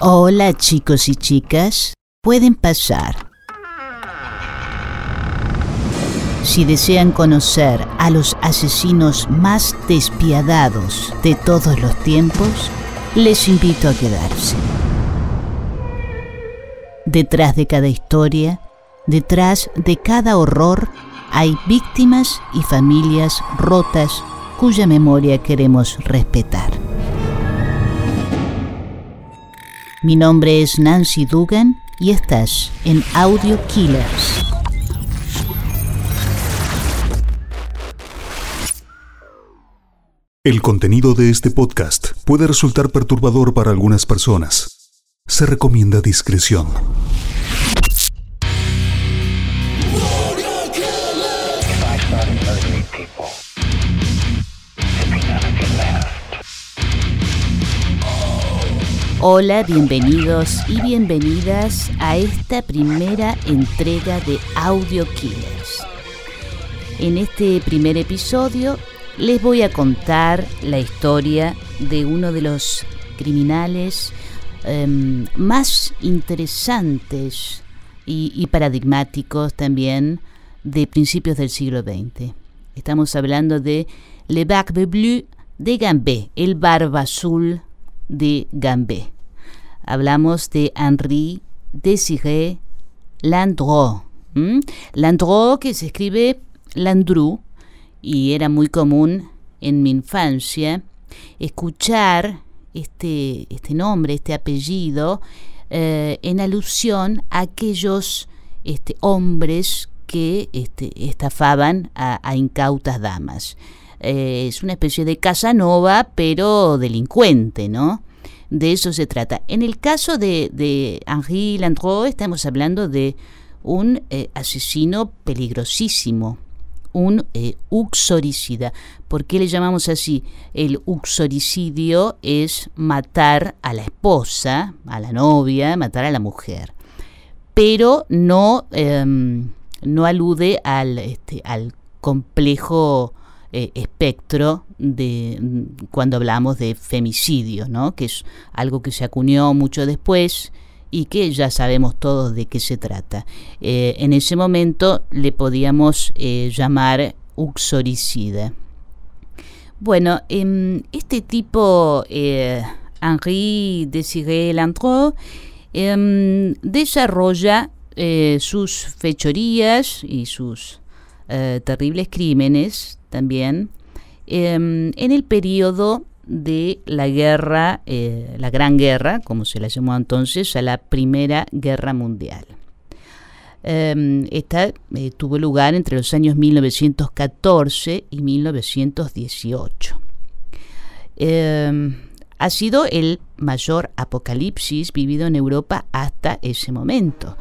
Hola chicos y chicas, pueden pasar. Si desean conocer a los asesinos más despiadados de todos los tiempos, les invito a quedarse. Detrás de cada historia, detrás de cada horror, hay víctimas y familias rotas cuya memoria queremos respetar. Mi nombre es Nancy Dugan y estás en Audio Killers. El contenido de este podcast puede resultar perturbador para algunas personas. Se recomienda discreción. Hola, bienvenidos y bienvenidas a esta primera entrega de Audio Killers. En este primer episodio les voy a contar la historia de uno de los criminales em, más interesantes y, paradigmáticos también de principios del siglo XX. Estamos hablando de Le Barbe Bleu de Gambé, el barba azul de Gambé. Hablamos de Henri Désiré Landreau. Landreau que se escribe Landru y era muy común en mi infancia escuchar este, este nombre, este apellido, eh, en alusión a aquellos este, hombres que este, estafaban a, incautas damas. Eh, es una especie de Casanova, pero delincuente, ¿no? De eso se trata. En el caso de, de Henri Landreau estamos hablando de un eh, asesino peligrosísimo, un eh, uxoricida. ¿Por qué le llamamos así? El uxoricidio es matar a la esposa, a la novia, matar a la mujer. Pero no, em, no alude al, este, al complejo eh, espectro de mm, cuando hablamos de femicidio, ¿no? que es algo que se acuñó mucho después y que ya sabemos todos de qué se trata. Eh, en ese momento le podíamos eh, llamar uxoricida. Bueno, em, este tipo, Henri Desiré Landreau, em, desarrolla sus fechorías y sus terribles crímenes también, em, en el periodo de la guerra, eh, la Gran Guerra, como se la llamó entonces, a la Primera Guerra Mundial. Em, esta eh, tuvo lugar entre los años 1914 y 1918. Em, ha sido el mayor apocalipsis vivido en Europa hasta ese momento.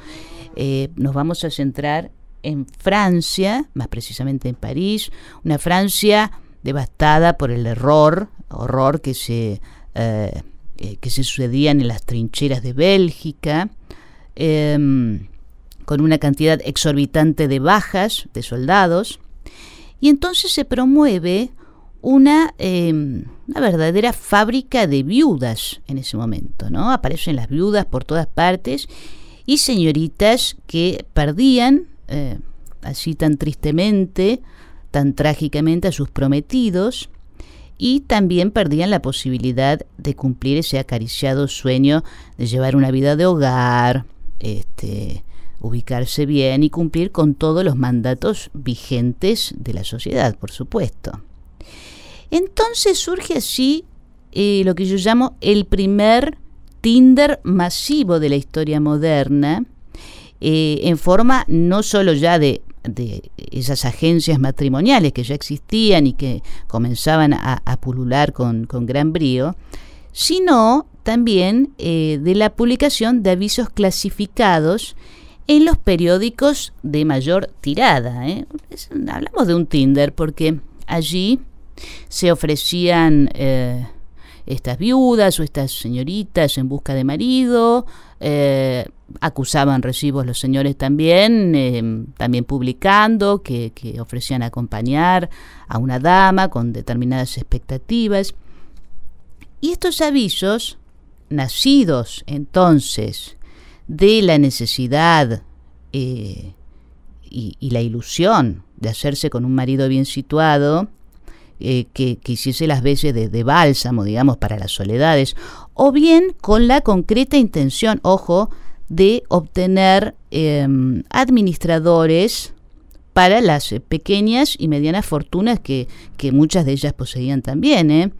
Eh, nos vamos a centrar en Francia, más precisamente en París, una Francia devastada por el error, horror que se, eh, eh, que se sucedían en las trincheras de Bélgica, em, con una cantidad exorbitante de bajas de soldados, y entonces se promueve una, em, una, verdadera fábrica de viudas en ese momento, ¿no? Aparecen las viudas por todas partes y señoritas que perdían eh, así tan tristemente, tan trágicamente a sus prometidos, y también perdían la posibilidad de cumplir ese acariciado sueño de llevar una vida de hogar, este, ubicarse bien y cumplir con todos los mandatos vigentes de la sociedad, por supuesto. Entonces surge así eh, lo que yo llamo el primer Tinder masivo de la historia moderna, eh, en forma no solo ya de, esas agencias matrimoniales que ya existían y que comenzaban a, pulular con, gran brío, sino también eh, de la publicación de avisos clasificados en los periódicos de mayor tirada. ¿eh? hablamos de un Tinder porque allí se ofrecían estas viudas o estas señoritas en busca de marido, acusaban recibos los señores también, eh, también publicando que, ofrecían acompañar a una dama con determinadas expectativas. Y estos avisos nacidos entonces de la necesidad eh, y, la ilusión de hacerse con un marido bien situado, eh, que, hiciese las veces de, bálsamo, digamos, para las soledades, o bien con la concreta intención, ojo, de obtener em, administradores para las pequeñas y medianas fortunas que, que muchas de ellas poseían también. ¿eh?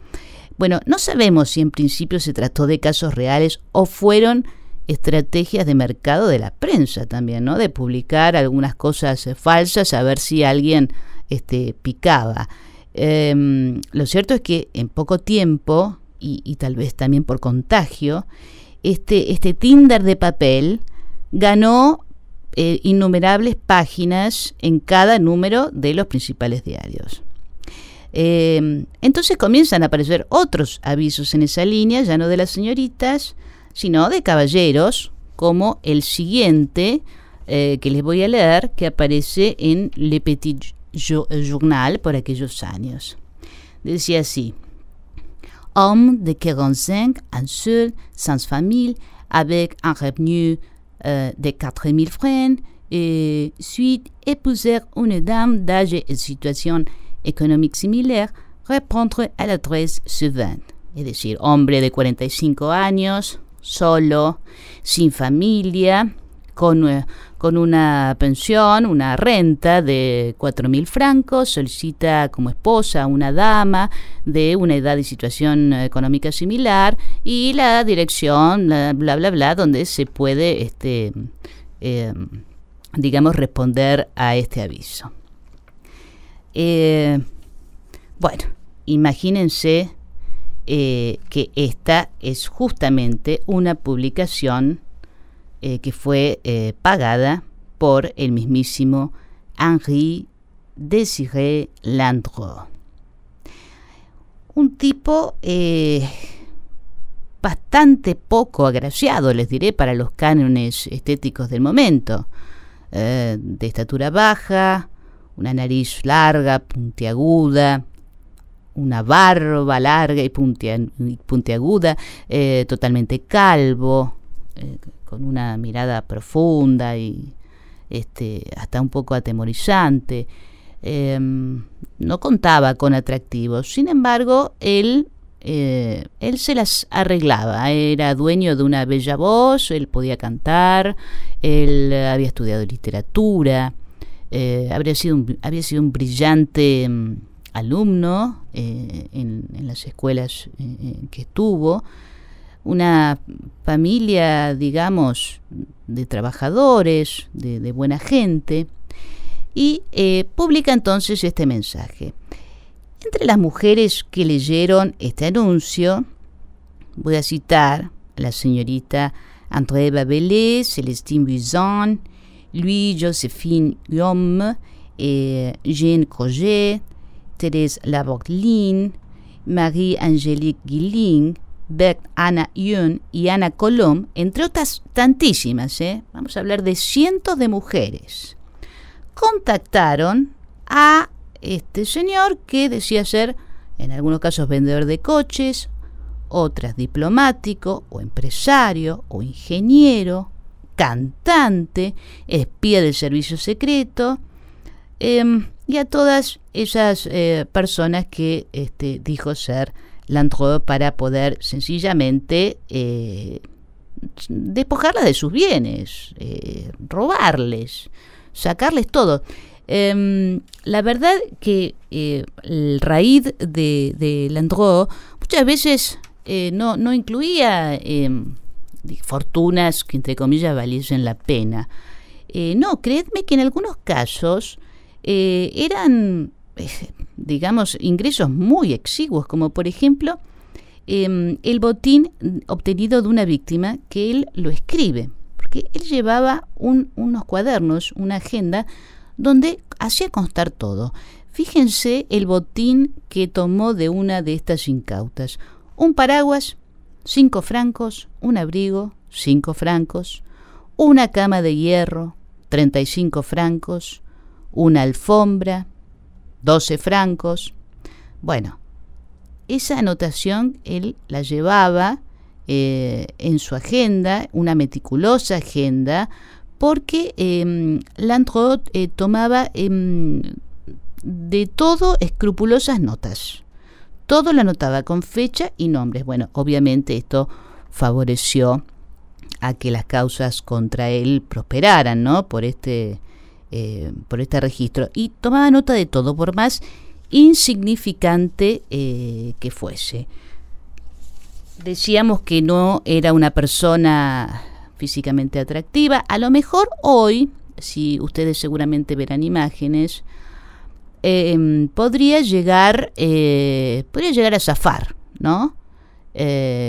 Bueno, no sabemos si en principio se trató de casos reales o fueron estrategias de mercado de la prensa también, ¿no? De publicar algunas cosas falsas a ver si alguien este, picaba. Em, lo cierto es que en poco tiempo, y, tal vez también por contagio, este, este Tinder de papel ganó eh, innumerables páginas en cada número de los principales diarios. Em, entonces comienzan a aparecer otros avisos en esa línea, ya no de las señoritas, sino de caballeros, como el siguiente eh, que les voy a leer, que aparece en Le Petit Journal por aquellos años. Decía así, homme de 45 ans seul, sans famille, avec un revenu euh, de 4000 francs, et suite épouser une dame d'âge et situation économique similaire, répondre à l'adresse suivante. Es decir, hombre de 45 años, solo, sin familia, con, con una pensión, una renta de 4.000 francos, solicita como esposa a una dama de una edad y situación económica similar y la dirección, bla, bla, bla, donde se puede, este, em, digamos, responder a este aviso. Eh, bueno, imagínense eh, que esta es justamente una publicación eh, que fue eh, pagada por el mismísimo Henri Désiré Landreau. Un tipo bastante poco agraciado, les diré, para los cánones estéticos del momento. de estatura baja, una nariz larga, puntiaguda, una barba larga y, puntiaguda, eh, totalmente calvo, eh, con una mirada profunda y este, hasta un poco atemorizante. Em, no contaba con atractivos, sin embargo, él, eh, él se las arreglaba, era dueño de una bella voz, él podía cantar, él había estudiado literatura, habría sido había sido un brillante em, alumno eh, en, las escuelas eh, que estuvo, una familia, digamos, de trabajadores, de, buena gente, y eh, publica entonces este mensaje. Entre las mujeres que leyeron este anuncio, voy a citar a la señorita André Babelé, Celestine Buisson, Louis Josephine Guillaume, Jean Coget, Thérèse Laborglin, Marie-Angélique Guilling, Bert Anna Yun y Ana Colom, entre otras tantísimas, ¿eh? vamos a hablar de cientos de mujeres, contactaron a este señor que decía ser, en algunos casos, vendedor de coches, otras diplomático o empresario o ingeniero, cantante, espía del servicio secreto, em, y a todas esas eh, personas que este, dijo ser Landreau para poder sencillamente eh, despojarlas de sus bienes, eh, robarles, sacarles todo. Em, la verdad que el raíz de, de muchas veces no, no, incluía em, fortunas que entre comillas valiesen la pena. no, creedme que en algunos casos eh, eran, eh, digamos, ingresos muy exiguos, como por ejemplo em, el botín obtenido de una víctima que él lo escribe, porque él llevaba unos cuadernos, una agenda, donde hacía constar todo. Fíjense el botín que tomó de una de estas incautas. Un paraguas, cinco francos, un abrigo, cinco francos, una cama de hierro, treinta y cinco francos, una alfombra, 12 francos. Bueno, esa anotación él la llevaba eh, en su agenda, una meticulosa agenda, porque eh, tomaba em, de todo escrupulosas notas. Todo lo anotaba con fecha y nombres. Bueno, obviamente esto favoreció a que las causas contra él prosperaran, ¿no? Por este, eh, por este registro. Y tomaba nota de todo, por más insignificante eh, que fuese. Decíamos que no era una persona físicamente atractiva. A lo mejor hoy, si ustedes seguramente verán imágenes, em, podría llegar, eh, podría llegar a zafar, ¿no?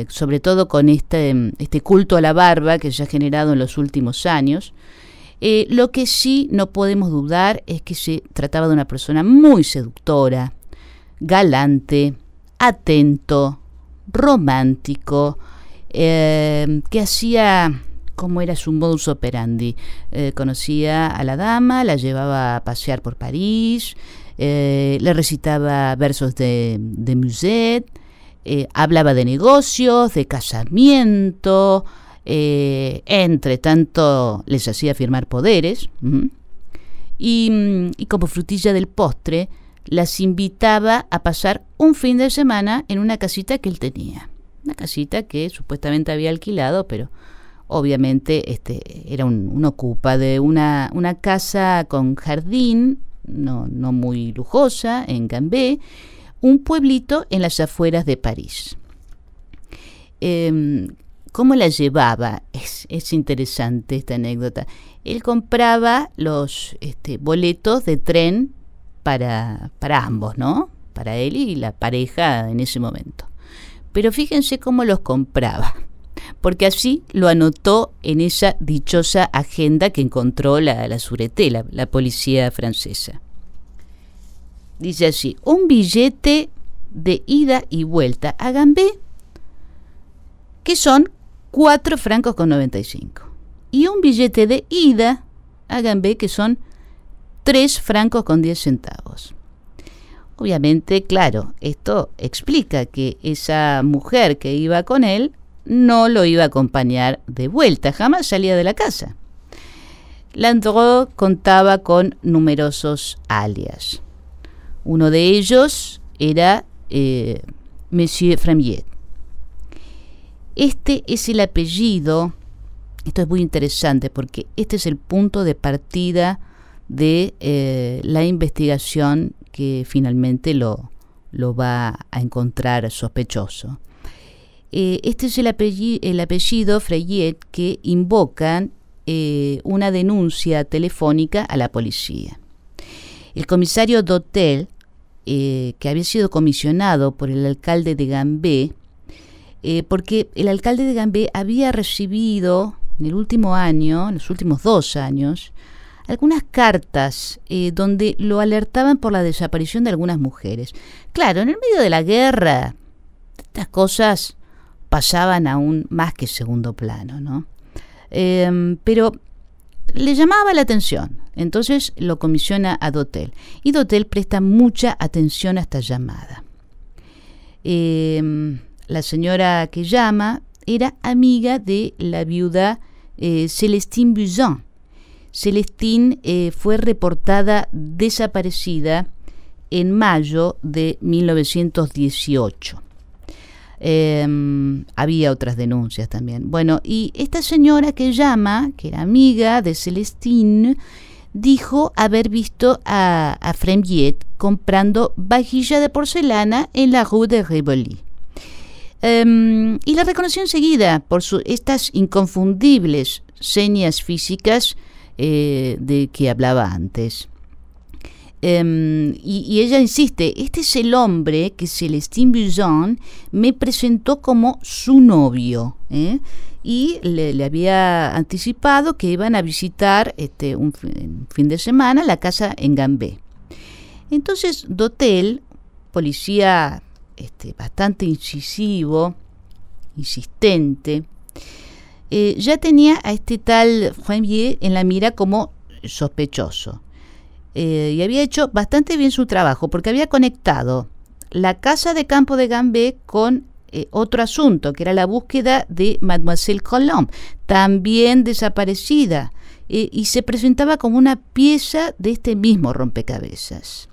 Sobre todo con este, este culto a la barba que se ha generado en los últimos años. Eh, lo que sí no podemos dudar es que se trataba de una persona muy seductora, galante, atento, romántico, eh, que hacía como era su modus operandi. conocía a la dama, la llevaba a pasear por París, le recitaba versos de, de Musette, eh, hablaba de negocios, de casamiento, eh, entre tanto les hacía firmar poderes, y, y como frutilla del postre, las invitaba a pasar un fin de semana en una casita que él tenía. Una casita que supuestamente había alquilado, pero obviamente este, era un, ocupa de una, una, casa con jardín, no, no muy lujosa, en Gambé, un pueblito en las afueras de París. Em, ¿Cómo la llevaba? Es, interesante esta anécdota. Él compraba los este, boletos de tren para, para ambos, ¿no? Para él y la pareja en ese momento. Pero fíjense cómo los compraba, porque así lo anotó en esa dichosa agenda que encontró la, la la policía francesa dice así, un billete de ida y vuelta a Gambé, que son 4 francos con 95. Y un billete de ida a Gambé, que son 3 francos con 10 centavos. Obviamente, claro, esto explica que esa mujer que iba con él no lo iba a acompañar de vuelta, jamás salía de la casa. Landreau contaba con numerosos alias. Uno de ellos era eh, Monsieur Fremier. Este es el apellido, esto es muy interesante porque este es el punto de partida de eh, la investigación que finalmente lo, lo va a encontrar sospechoso. Eh, este es el apellido, el apellido Freyet que invocan una denuncia telefónica a la policía. El comisario Dotel eh, que había sido comisionado por el alcalde de Gambé, eh, porque el alcalde de Gambé había recibido en el último año, en los últimos dos años, algunas cartas eh, donde lo alertaban por la desaparición de algunas mujeres. Claro, en el medio de la guerra, estas cosas pasaban aún más que segundo plano, ¿no? pero le llamaba la atención. Entonces lo comisiona a Dotel. Y Dotel presta mucha atención a esta llamada. Em, la señora que llama era amiga de la viuda eh, Celestine Buzan. Celestine eh, fue reportada desaparecida en mayo de 1918. Em, había otras denuncias también. Bueno, y esta señora que llama, que era amiga de Celestine, dijo haber visto a, a Fremiet comprando vajilla de porcelana en la rue de Rivoli. Em, y la reconoció enseguida por su, estas inconfundibles señas físicas eh, de que hablaba antes. Em, y, ella insiste, este es el hombre que Celestine Buzon me presentó como su novio. ¿eh? Y le, había anticipado que iban a visitar este, un fin de semana la casa en Gambé. Entonces Dotel, policía este, bastante incisivo, insistente, eh, ya tenía a este tal Juanier en la mira como sospechoso. Eh, y había hecho bastante bien su trabajo porque había conectado la casa de campo de Gambé con eh, otro asunto, que era la búsqueda de Mademoiselle Colomb, también desaparecida, eh, y se presentaba como una pieza de este mismo rompecabezas.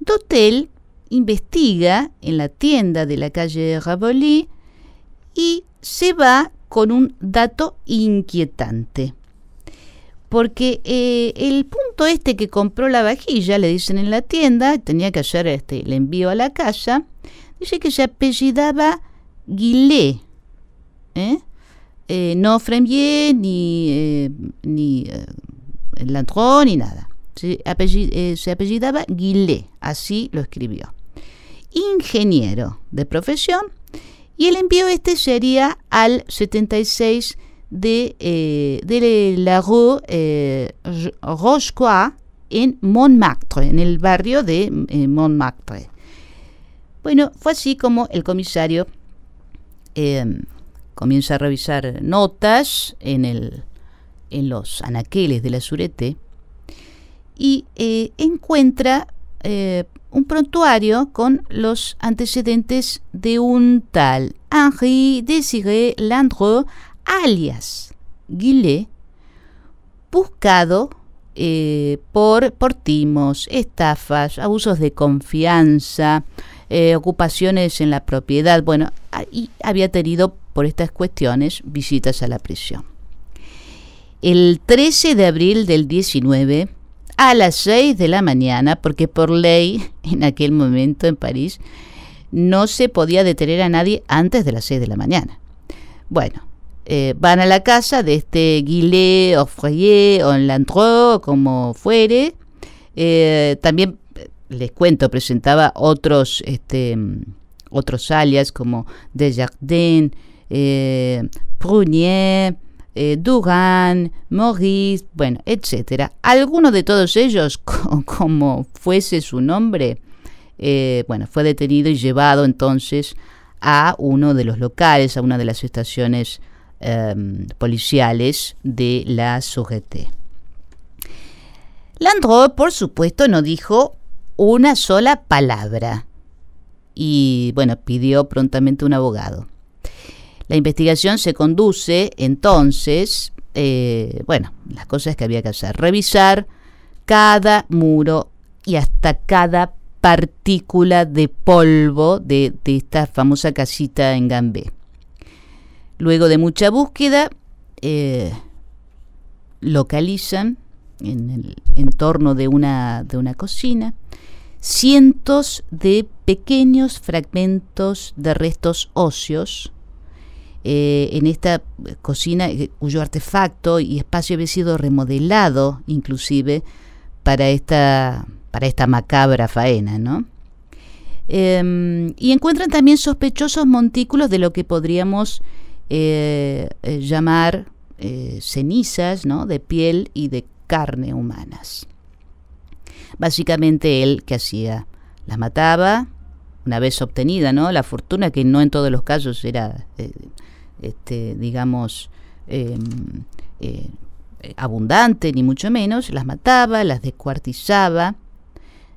Dotel investiga en la tienda de la calle Raboli y se va con un dato inquietante. Porque eh, el punto este que compró la vajilla, le dicen en la tienda, tenía que hacer este, el envío a la casa, dice que se apellidaba Guillet. ¿eh? Eh, no Fremier, ni, ni Lantron, ni nada. Se, se apellidaba Guillet, así lo escribió. Ingeniero de profesión, y el envío este sería al 76 de, eh, de la rue eh, en Montmartre, en el barrio de eh, Montmartre. Bueno, fue así como el comisario em, comienza a revisar notas en, el, en los anaqueles de la Surete y eh, encuentra un prontuario con los antecedentes de un tal Henri Désiré Landreau, alias Guillet, buscado eh, por, por, timos, estafas, abusos de confianza, eh, ocupaciones en la propiedad, bueno, y había tenido por estas cuestiones visitas a la prisión. El 13 de abril del 19, a las 6 de la mañana, porque por ley en aquel momento en París no se podía detener a nadie antes de las 6 de la mañana. Bueno, eh, van a la casa de este Guillet o Freyer o Landreau, como fuere. Eh, también eh, les cuento, presentaba otros, este, otros alias como Desjardins, eh, Prunier, eh, Dugan, Maurice, bueno, etcétera. Alguno de todos ellos, como fuese su nombre, eh, bueno, fue detenido y llevado entonces a uno de los locales, a una de las estaciones em, policiales de la Sûreté. Landreau, por supuesto, no dijo una sola palabra y, bueno, pidió prontamente un abogado. La investigación se conduce entonces, eh, bueno, las cosas que había que hacer, revisar cada muro y hasta cada partícula de polvo de, esta famosa casita en Gambé. Luego de mucha búsqueda, eh, localizan en el entorno de una, de una cocina cientos de pequeños fragmentos de restos óseos eh, en esta cocina eh, cuyo artefacto y espacio había sido remodelado inclusive para esta, para esta macabra faena, ¿no? Em, y encuentran también sospechosos montículos de lo que podríamos eh, llamar cenizas ¿no? de piel y de carne humanas. Básicamente él que hacía, las mataba, una vez obtenida, ¿no? La fortuna que no en todos los casos era este, digamos, em, eh, abundante, ni mucho menos, las mataba, las descuartizaba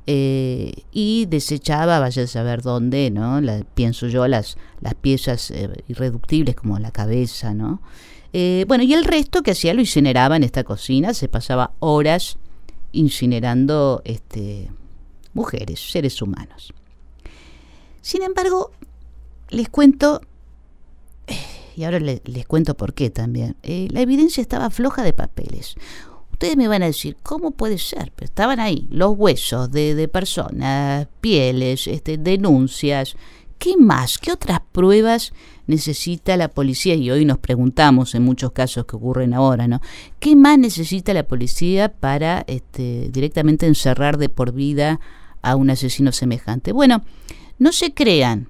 eh, y desechaba, vaya a saber dónde, ¿no? pienso yo, las, las piezas eh, irreductibles como la cabeza, ¿no? bueno, y el resto que hacía lo incineraba en esta cocina, se pasaba horas incinerando este, mujeres, seres humanos. Sin embargo, les cuento y ahora les, cuento por qué también, eh, la evidencia estaba floja de papeles. Ustedes me van a decir, ¿cómo puede ser? Pero estaban ahí los huesos de, personas, pieles, este, denuncias. ¿Qué más? ¿Qué otras pruebas necesita la policía? Y hoy nos preguntamos en muchos casos que ocurren ahora, ¿no? ¿Qué más necesita la policía para este, directamente encerrar de por vida a un asesino semejante? Bueno, no se crean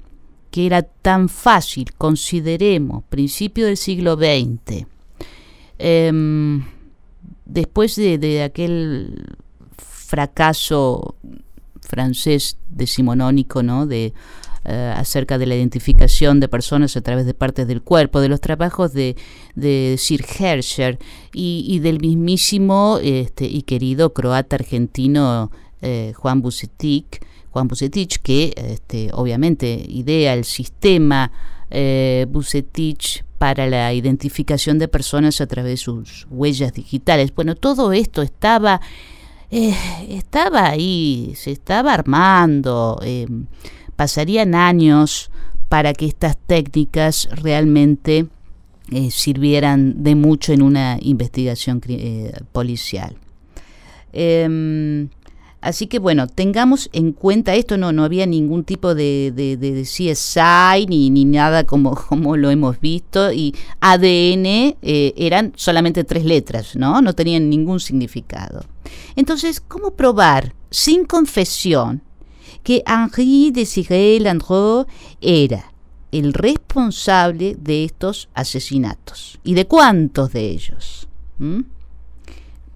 que era tan fácil, consideremos, principio del siglo XX, em, después de, aquel fracaso francés decimonónico, ¿no? de eh, acerca de la identificación de personas a través de partes del cuerpo, de los trabajos de, Sir Herscher y, del mismísimo este, y querido croata argentino eh, Juan Bucetic, Juan Bucetich, que este, obviamente idea el sistema eh, para la identificación de personas a través de sus huellas digitales. Bueno, todo esto estaba, eh, estaba ahí, se estaba armando, eh, pasarían años para que estas técnicas realmente eh, sirvieran de mucho en una investigación policial. Em, Así que bueno, tengamos en cuenta esto, no, no había ningún tipo de, de, CSI ni, ni nada como, como lo hemos visto y ADN eh, eran solamente tres letras, ¿no? No tenían ningún significado. Entonces, ¿cómo probar sin confesión que Henri Desiré Landreau era el responsable de estos asesinatos? ¿Y de cuántos de ellos? ¿Mm?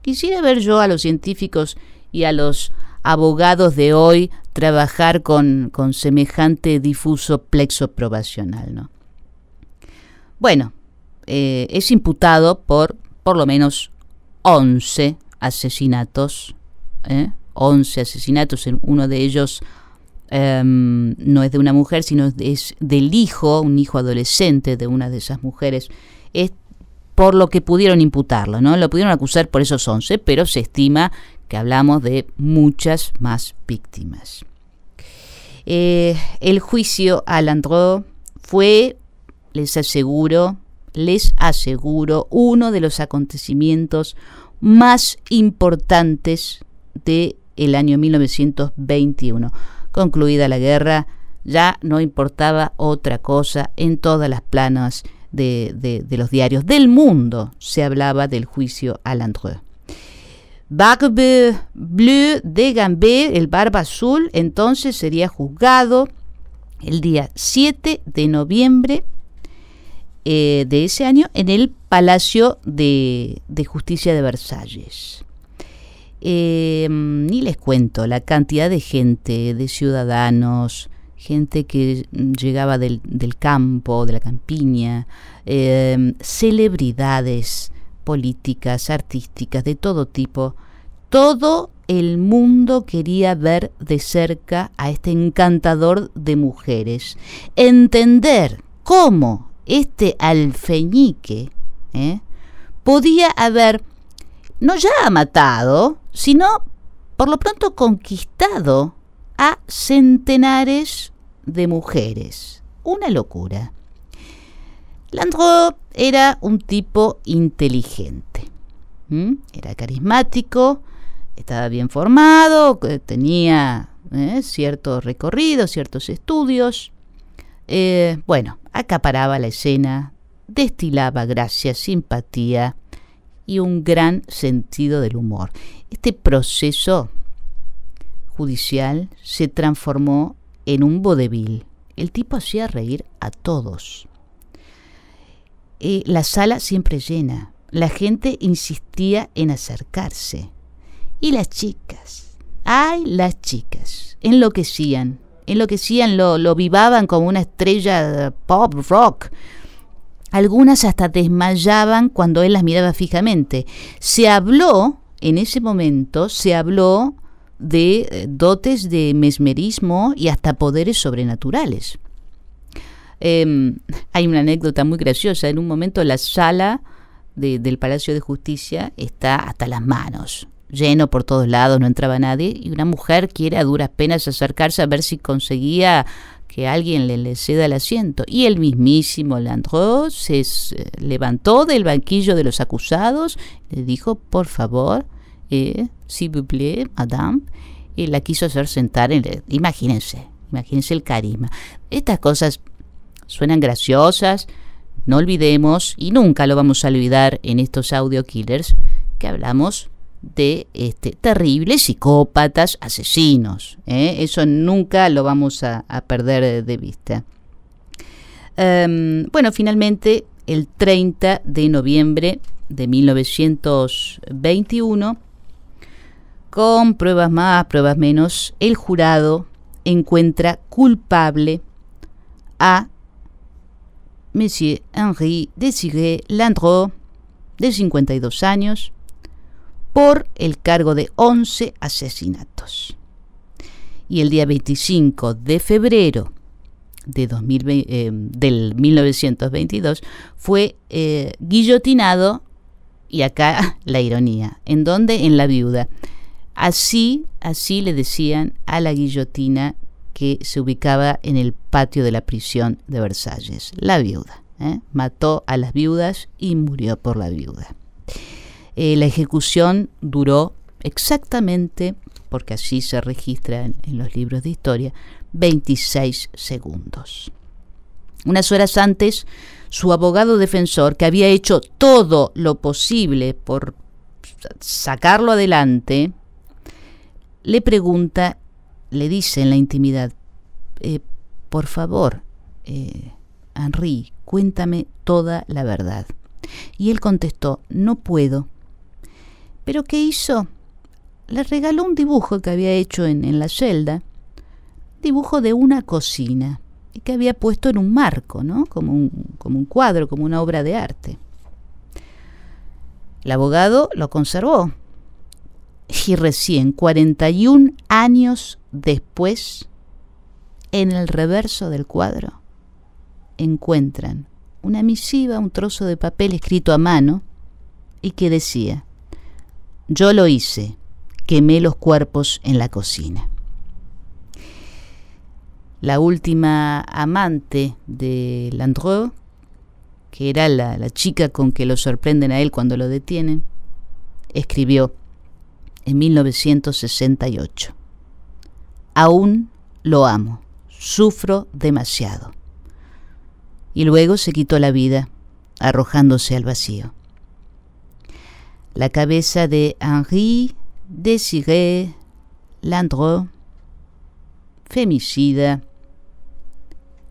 Quisiera ver yo a los científicos y a los abogados de hoy trabajar con, semejante difuso plexo probacional. ¿no? Bueno, eh, es imputado por por lo menos 11 asesinatos, ¿eh? 11 asesinatos, uno de ellos em, no es de una mujer, sino es del hijo, un hijo adolescente de una de esas mujeres. Es por lo que pudieron imputarlo, ¿no? Lo pudieron acusar por esos 11, pero se estima que hablamos de muchas más víctimas. Eh, el juicio a Landreau fue, les aseguro, les aseguro, uno de los acontecimientos más importantes del el año 1921. Concluida la guerra, ya no importaba otra cosa en todas las planas de, de los diarios del mundo se hablaba del juicio a Landreau. Barbe Bleu de Gambé, el barba azul, entonces sería juzgado el día 7 de noviembre eh, de ese año en el Palacio de, Justicia de Versalles. Eh, ni les cuento la cantidad de gente, de ciudadanos, gente que llegaba del, campo, de la campiña, eh, celebridades, políticas, artísticas, de todo tipo. Todo el mundo quería ver de cerca a este encantador de mujeres, entender cómo este alfeñique ¿eh? podía haber no ya matado, sino por lo pronto conquistado a centenares de mujeres. Una locura. Landreau era un tipo inteligente. Era carismático, estaba bien formado, tenía ¿eh? cierto recorrido, ciertos estudios. Eh, bueno, acaparaba la escena, destilaba gracia, simpatía y un gran sentido del humor. Este proceso judicial se transformó en un vodevil. El tipo hacía reír a todos. Eh, la sala siempre llena. La gente insistía en acercarse. Y las chicas, ay, las chicas, enloquecían, enloquecían, lo, lo vivaban como una estrella pop rock. Algunas hasta desmayaban cuando él las miraba fijamente. Se habló, en ese momento, se habló de eh, dotes de mesmerismo y hasta poderes sobrenaturales. Em, hay una anécdota muy graciosa. En un momento la sala del Palacio de Justicia está hasta las manos, lleno por todos lados, no entraba nadie, y una mujer quiere a duras penas acercarse a ver si conseguía que alguien le, ceda el asiento. Y el mismísimo Landreau se levantó del banquillo de los acusados, le dijo, por favor, eh, s'il vous plaît, madame, y la quiso hacer sentar. En imagínense, imagínense el carisma. Estas cosas suenan graciosas, no olvidemos, y nunca lo vamos a olvidar en estos audio killers, que hablamos de este, terribles psicópatas asesinos. ¿eh? Eso nunca lo vamos a, perder de vista. Em, bueno, finalmente, el 30 de noviembre de 1921, con pruebas más, pruebas menos, el jurado encuentra culpable a Monsieur Henri Désiré Landreau, de 52 años, por el cargo de 11 asesinatos. y el día 25 de febrero de eh, del 1922 fue eh, guillotinado, y acá la ironía, ¿en dónde? En la viuda. Así, así le decían a la guillotina que se ubicaba en el patio de la prisión de Versalles, la viuda. ¿eh? Mató a las viudas y murió por la viuda. la ejecución duró exactamente, porque así se registra en los libros de historia, 26 segundos. Unas horas antes, su abogado defensor, que había hecho todo lo posible por sacarlo adelante, le pregunta, le dice en la intimidad, eh, por favor, eh, cuéntame toda la verdad. Y él contestó, no puedo. ¿Pero qué hizo? Le regaló un dibujo que había hecho en, en la celda dibujo de una cocina y que había puesto en un marco, ¿no? Como un, como un cuadro, como una obra de arte. El abogado lo conservó y recién 41 años después, en el reverso del cuadro, encuentran una misiva, un trozo de papel escrito a mano y que decía, yo lo hice, quemé los cuerpos en la cocina la última amante de Landreau, que era la, la, chica con que lo sorprenden a él cuando lo detienen, escribió en 1968, Aún lo amo, sufro demasiado. Y luego se quitó la vida, arrojándose al vacío. La cabeza de Henri Désiré Landreau, femicida,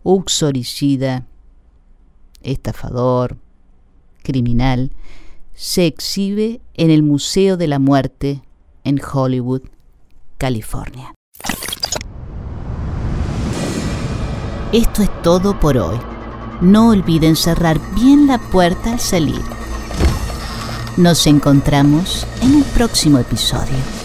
uxoricida, estafador, criminal, se exhibe en el Museo de la Muerte en Hollywood, California. Esto es todo por hoy. No olviden cerrar bien la puerta al salir. Nos encontramos en un próximo episodio.